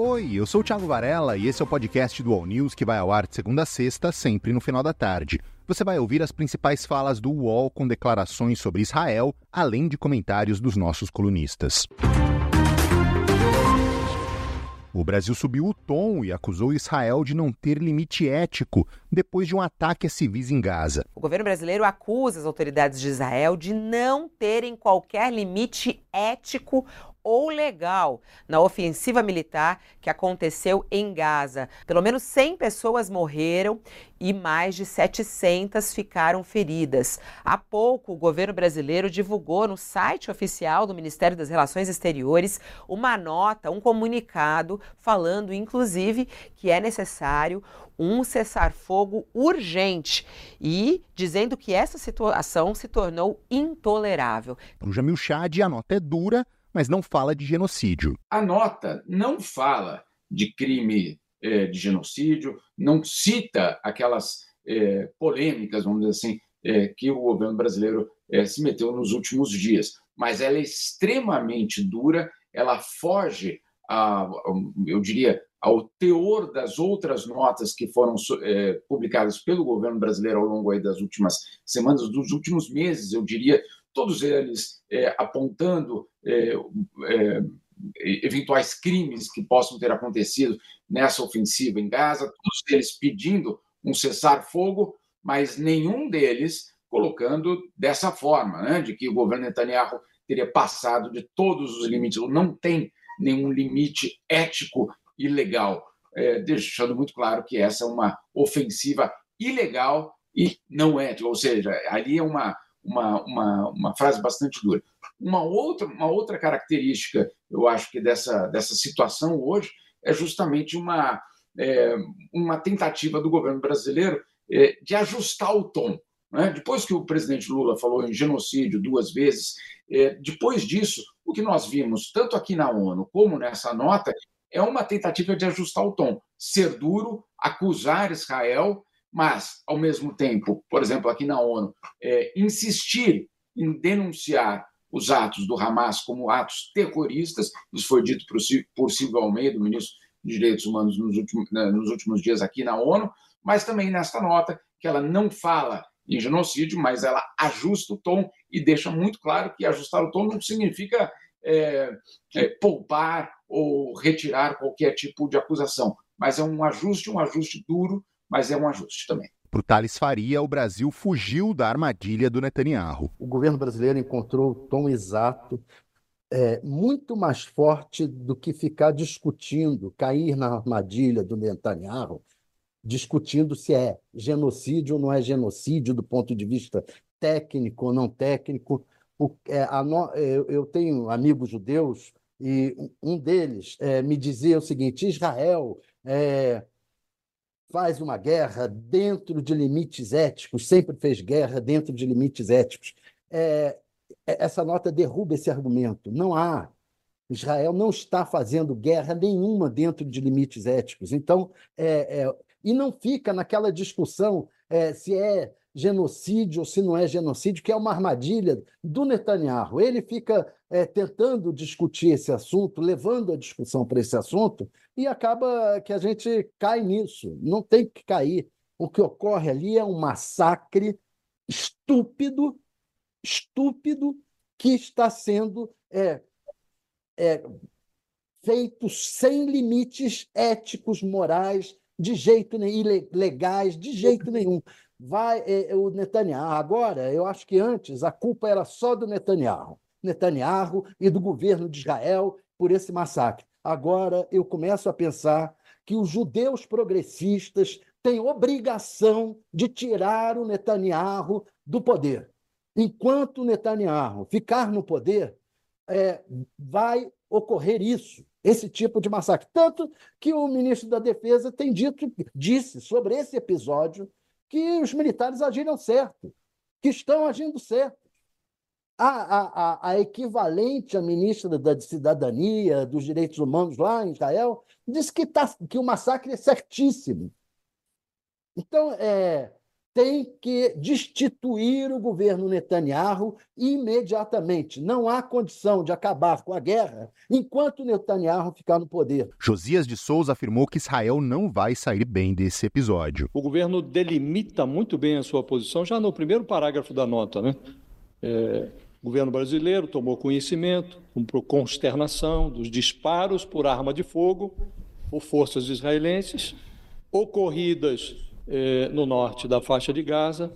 Oi, eu sou o Thiago Varela e esse é o podcast do All News que vai ao ar de segunda a sexta, sempre no final da tarde. Você vai ouvir as principais falas do UOL com declarações sobre Israel, além de comentários dos nossos colunistas. O Brasil subiu o tom e acusou Israel de não ter limite ético depois de um ataque a civis em Gaza. O governo brasileiro acusa as autoridades de Israel de não terem qualquer limite ético ou legal na ofensiva militar que aconteceu em Gaza. Pelo menos 100 pessoas morreram e mais de 700 ficaram feridas. Há pouco, o governo brasileiro divulgou no site oficial do Ministério das Relações Exteriores uma nota, um comunicado, falando inclusive que é necessário um cessar-fogo urgente e dizendo que essa situação se tornou intolerável. O Jamil Chad, a nota é dura, mas não fala de genocídio. A nota não fala de crime é, de genocídio, não cita aquelas é, polêmicas, vamos dizer assim, é, que o governo brasileiro se meteu nos últimos dias. Mas ela é extremamente dura, ela foge, a, eu diria, ao teor das outras notas que foram publicadas pelo governo brasileiro ao longo das últimas semanas, dos últimos meses, eu diria, todos eles é, apontando é, é, eventuais crimes que possam ter acontecido nessa ofensiva em Gaza, todos eles pedindo um cessar-fogo, mas nenhum deles colocando dessa forma, né, de que o governo Netanyahu teria passado de todos os limites, não tem nenhum limite ético e legal, é, deixando muito claro que essa é uma ofensiva ilegal e não ética, ou seja, ali é uma uma, uma, uma frase bastante dura. Uma outra, uma outra característica, eu acho que dessa, dessa situação hoje, é justamente uma, é, uma tentativa do governo brasileiro é, de ajustar o tom. Né? Depois que o presidente Lula falou em genocídio duas vezes, é, depois disso, o que nós vimos, tanto aqui na ONU como nessa nota, é uma tentativa de ajustar o tom, ser duro, acusar Israel mas, ao mesmo tempo, por exemplo, aqui na ONU, é, insistir em denunciar os atos do Hamas como atos terroristas, isso foi dito por, por Silvio Almeida, ministro de Direitos Humanos, nos últimos, nos últimos dias aqui na ONU, mas também nesta nota, que ela não fala em genocídio, mas ela ajusta o tom e deixa muito claro que ajustar o tom não significa é, é, poupar ou retirar qualquer tipo de acusação, mas é um ajuste, um ajuste duro mas é um ajuste também. Para o Thales Faria, o Brasil fugiu da armadilha do Netanyahu. O governo brasileiro encontrou o tom exato, é, muito mais forte do que ficar discutindo, cair na armadilha do Netanyahu, discutindo se é genocídio ou não é genocídio do ponto de vista técnico ou não técnico. O, é, no, é, eu tenho amigos judeus e um deles é, me dizia o seguinte: Israel é, faz uma guerra dentro de limites éticos, sempre fez guerra dentro de limites éticos. É, é, essa nota derruba esse argumento. Não há. Israel não está fazendo guerra nenhuma dentro de limites éticos. Então, é, é, e não fica naquela discussão é, se é genocídio ou se não é genocídio, que é uma armadilha do Netanyahu. Ele fica é, tentando discutir esse assunto, levando a discussão para esse assunto, e acaba que a gente cai nisso. Não tem que cair. O que ocorre ali é um massacre estúpido, estúpido, que está sendo é, é, feito sem limites éticos, morais, de jeito nenhum, legais, de jeito nenhum vai é, o Netanyahu. Agora, eu acho que antes a culpa era só do Netanyahu. Netanyahu e do governo de Israel por esse massacre. Agora eu começo a pensar que os judeus progressistas têm obrigação de tirar o Netanyahu do poder. Enquanto Netanyahu ficar no poder, é, vai ocorrer isso, esse tipo de massacre. Tanto que o ministro da Defesa tem dito, disse sobre esse episódio que os militares agiram certo, que estão agindo certo. A, a, a, equivalente à ministra da Cidadania, dos Direitos Humanos lá em Israel, disse que, tá, que o massacre é certíssimo. Então, é, tem que destituir o governo Netanyahu imediatamente. Não há condição de acabar com a guerra enquanto Netanyahu ficar no poder. Josias de Souza afirmou que Israel não vai sair bem desse episódio. O governo delimita muito bem a sua posição já no primeiro parágrafo da nota, né? É, o governo brasileiro tomou conhecimento, com consternação, dos disparos por arma de fogo por forças israelenses ocorridas eh, no norte da faixa de Gaza,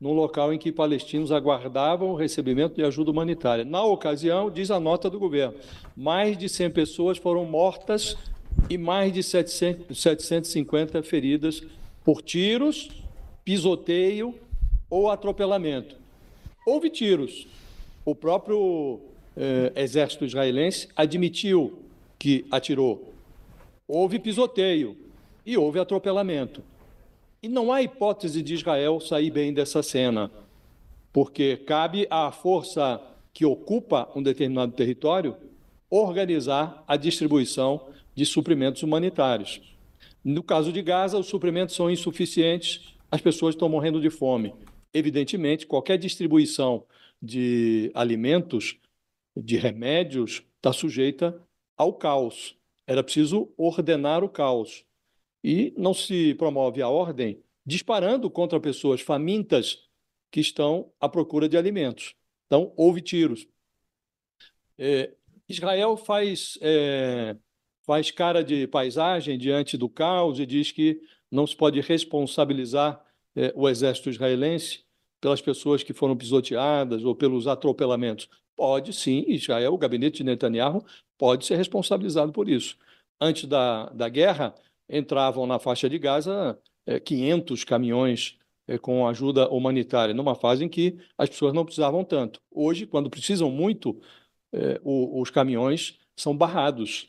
num local em que palestinos aguardavam o recebimento de ajuda humanitária. Na ocasião, diz a nota do governo, mais de 100 pessoas foram mortas e mais de 700, 750 feridas por tiros, pisoteio ou atropelamento. Houve tiros. O próprio eh, exército israelense admitiu que atirou. Houve pisoteio e houve atropelamento. E não há hipótese de Israel sair bem dessa cena, porque cabe à força que ocupa um determinado território organizar a distribuição de suprimentos humanitários. No caso de Gaza, os suprimentos são insuficientes, as pessoas estão morrendo de fome. Evidentemente, qualquer distribuição de alimentos, de remédios, está sujeita ao caos. Era preciso ordenar o caos e não se promove a ordem disparando contra pessoas famintas que estão à procura de alimentos. Então, houve tiros. É, Israel faz, é, faz cara de paisagem diante do caos e diz que não se pode responsabilizar é, o exército israelense pelas pessoas que foram pisoteadas ou pelos atropelamentos. Pode sim, Israel, o gabinete de Netanyahu, pode ser responsabilizado por isso. Antes da, da guerra, entravam na faixa de Gaza 500 é, caminhões é, com ajuda humanitária, numa fase em que as pessoas não precisavam tanto. Hoje, quando precisam muito, é, os caminhões são barrados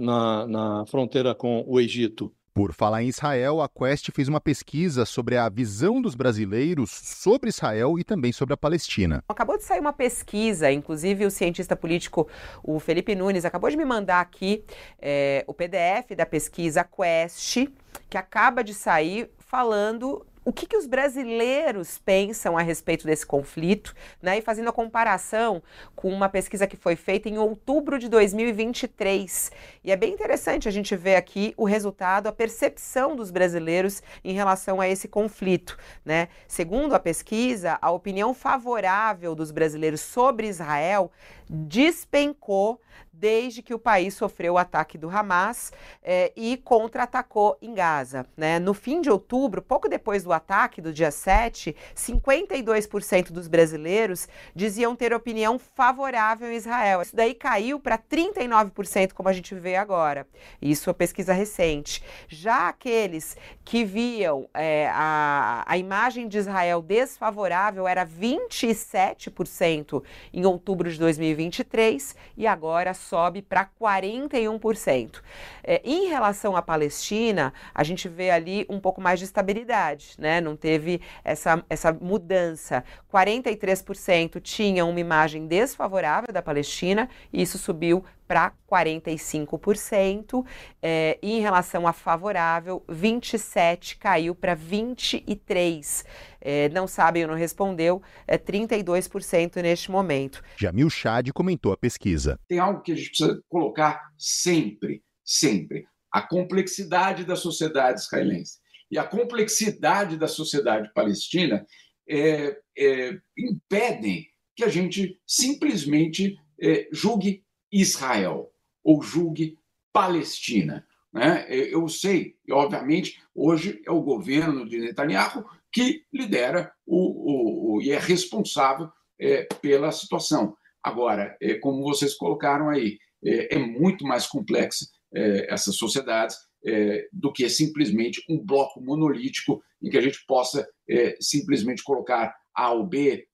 na, na fronteira com o Egito. Por falar em Israel, a Quest fez uma pesquisa sobre a visão dos brasileiros sobre Israel e também sobre a Palestina. Acabou de sair uma pesquisa, inclusive o cientista político, o Felipe Nunes, acabou de me mandar aqui é, o PDF da pesquisa Quest, que acaba de sair falando o que, que os brasileiros pensam a respeito desse conflito, né? E fazendo a comparação com uma pesquisa que foi feita em outubro de 2023. E é bem interessante a gente ver aqui o resultado, a percepção dos brasileiros em relação a esse conflito, né? Segundo a pesquisa, a opinião favorável dos brasileiros sobre Israel despencou desde que o país sofreu o ataque do Hamas eh, e contra-atacou em Gaza. Né? No fim de outubro, pouco depois do ataque, do dia 7, 52% dos brasileiros diziam ter opinião favorável a Israel. Isso daí caiu para 39%, como a gente vê agora. Isso é pesquisa recente. Já aqueles que viam eh, a, a imagem de Israel desfavorável era 27% em outubro de 2023 e agora sobe para 41%. É, em relação à Palestina, a gente vê ali um pouco mais de estabilidade, né? Não teve essa, essa mudança. 43% tinham uma imagem desfavorável da Palestina, e isso subiu para 45%. É, e em relação a favorável, 27% caiu para 23%. É, não sabe ou não respondeu, é 32% neste momento. Jamil Chad comentou a pesquisa. Tem algo que a gente precisa colocar sempre, sempre: a complexidade da sociedade israelense. E a complexidade da sociedade palestina é, é, impedem que a gente simplesmente é, julgue Israel ou julgue Palestina. Né? Eu sei, e obviamente, hoje é o governo de Netanyahu que lidera o, o, o e é responsável é, pela situação. Agora, é, como vocês colocaram aí, é, é muito mais complexa é, essas sociedades é, do que simplesmente um bloco monolítico em que a gente possa é, simplesmente colocar A ou B.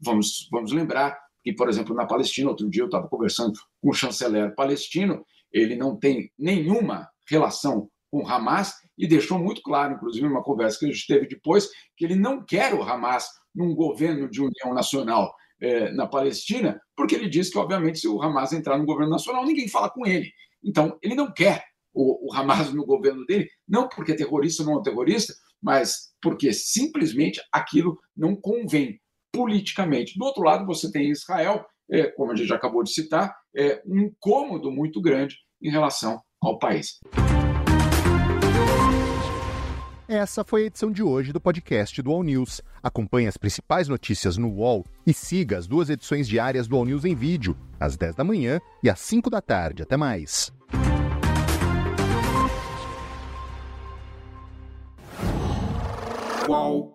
vamos, vamos lembrar que, por exemplo, na Palestina, outro dia eu estava conversando com o chanceler palestino, ele não tem nenhuma relação com o Hamas e deixou muito claro, inclusive, numa conversa que a gente teve depois, que ele não quer o Hamas num governo de união nacional é, na Palestina, porque ele diz que, obviamente, se o Hamas entrar no governo nacional, ninguém fala com ele. Então, ele não quer o, o Hamas no governo dele, não porque é terrorista ou não é terrorista, mas porque simplesmente aquilo não convém politicamente. Do outro lado, você tem Israel, é, como a gente já acabou de citar, é, um incômodo muito grande em relação ao país. Essa foi a edição de hoje do podcast do All News. Acompanhe as principais notícias no UOL e siga as duas edições diárias do All News em vídeo, às 10 da manhã e às 5 da tarde. Até mais. Qual?